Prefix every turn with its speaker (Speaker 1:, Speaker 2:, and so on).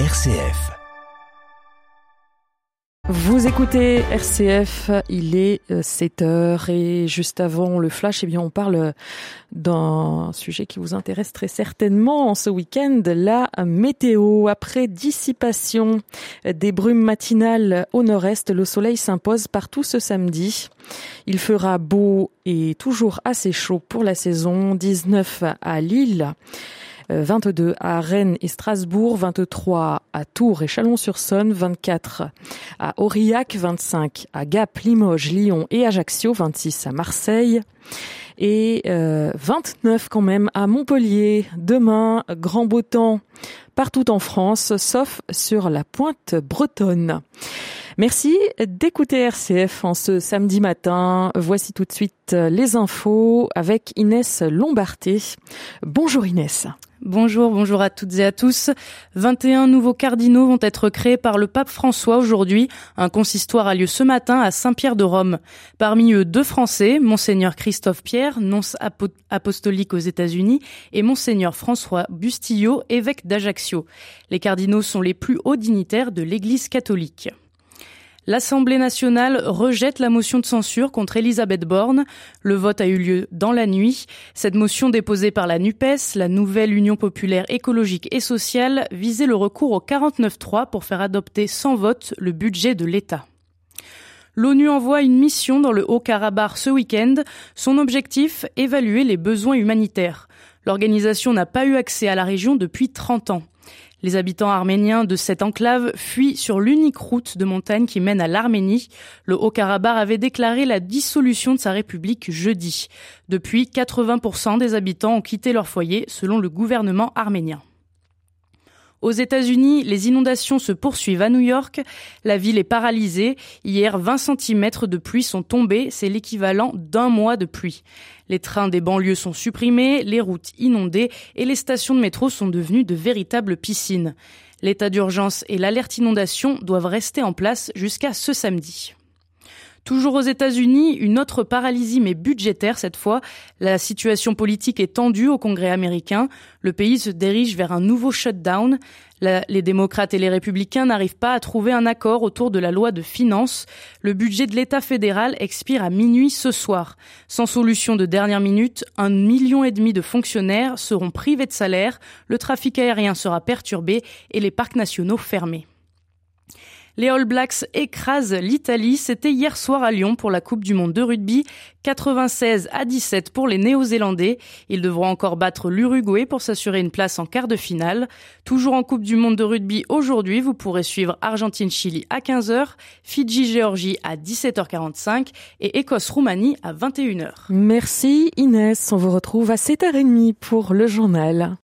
Speaker 1: RCF.
Speaker 2: Vous écoutez RCF, il est 7 euh, heures et juste avant le flash, eh bien, on parle d'un sujet qui vous intéresse très certainement en ce week-end, la météo. Après dissipation des brumes matinales au nord-est, le soleil s'impose partout ce samedi. Il fera beau et toujours assez chaud pour la saison, 19 à Lille. 22 euh, à Rennes et Strasbourg, 23 à Tours et Chalon-sur-Saône, 24 à Aurillac, 25 à Gap, Limoges, Lyon et Ajaccio, 26 à Marseille et 29 euh, quand même à Montpellier. Demain, grand beau temps partout en France, sauf sur la pointe bretonne. Merci d'écouter RCF en ce samedi matin. Voici tout de suite les infos avec Inès Lombarté. Bonjour Inès.
Speaker 3: Bonjour, bonjour à toutes et à tous. 21 nouveaux cardinaux vont être créés par le pape François aujourd'hui. Un consistoire a lieu ce matin à Saint-Pierre de Rome. Parmi eux, deux Français, Monseigneur Christophe Pierre, nonce apostolique aux États-Unis, et Monseigneur François Bustillo, évêque d'Ajaccio. Les cardinaux sont les plus hauts dignitaires de l'Église catholique. L'Assemblée nationale rejette la motion de censure contre Elisabeth Borne. Le vote a eu lieu dans la nuit. Cette motion déposée par la NUPES, la nouvelle Union populaire écologique et sociale, visait le recours au 49-3 pour faire adopter sans vote le budget de l'État. L'ONU envoie une mission dans le Haut-Karabakh ce week-end. Son objectif, évaluer les besoins humanitaires. L'organisation n'a pas eu accès à la région depuis 30 ans. Les habitants arméniens de cette enclave fuient sur l'unique route de montagne qui mène à l'Arménie. Le Haut-Karabakh avait déclaré la dissolution de sa république jeudi. Depuis, 80% des habitants ont quitté leur foyer selon le gouvernement arménien. Aux États-Unis, les inondations se poursuivent à New York. La ville est paralysée. Hier, 20 cm de pluie sont tombés. C'est l'équivalent d'un mois de pluie. Les trains des banlieues sont supprimés, les routes inondées et les stations de métro sont devenues de véritables piscines. L'état d'urgence et l'alerte inondation doivent rester en place jusqu'à ce samedi. Toujours aux États-Unis, une autre paralysie mais budgétaire cette fois. La situation politique est tendue au Congrès américain. Le pays se dirige vers un nouveau shutdown. les démocrates et les républicains n'arrivent pas à trouver un accord autour de la loi de finances. Le budget de l'État fédéral expire à minuit ce soir. Sans solution de dernière minute, un million et demi de fonctionnaires seront privés de salaire, le trafic aérien sera perturbé et les parcs nationaux fermés. Les All Blacks écrasent l'Italie. C'était hier soir à Lyon pour la Coupe du Monde de rugby. 96 à 17 pour les Néo-Zélandais. Ils devront encore battre l'Uruguay pour s'assurer une place en quart de finale. Toujours en Coupe du Monde de rugby aujourd'hui, vous pourrez suivre Argentine-Chili à 15h, Fidji-Géorgie à 17h45 et Écosse-Roumanie à 21h.
Speaker 2: Merci Inès. On vous retrouve à 7h30 pour le journal.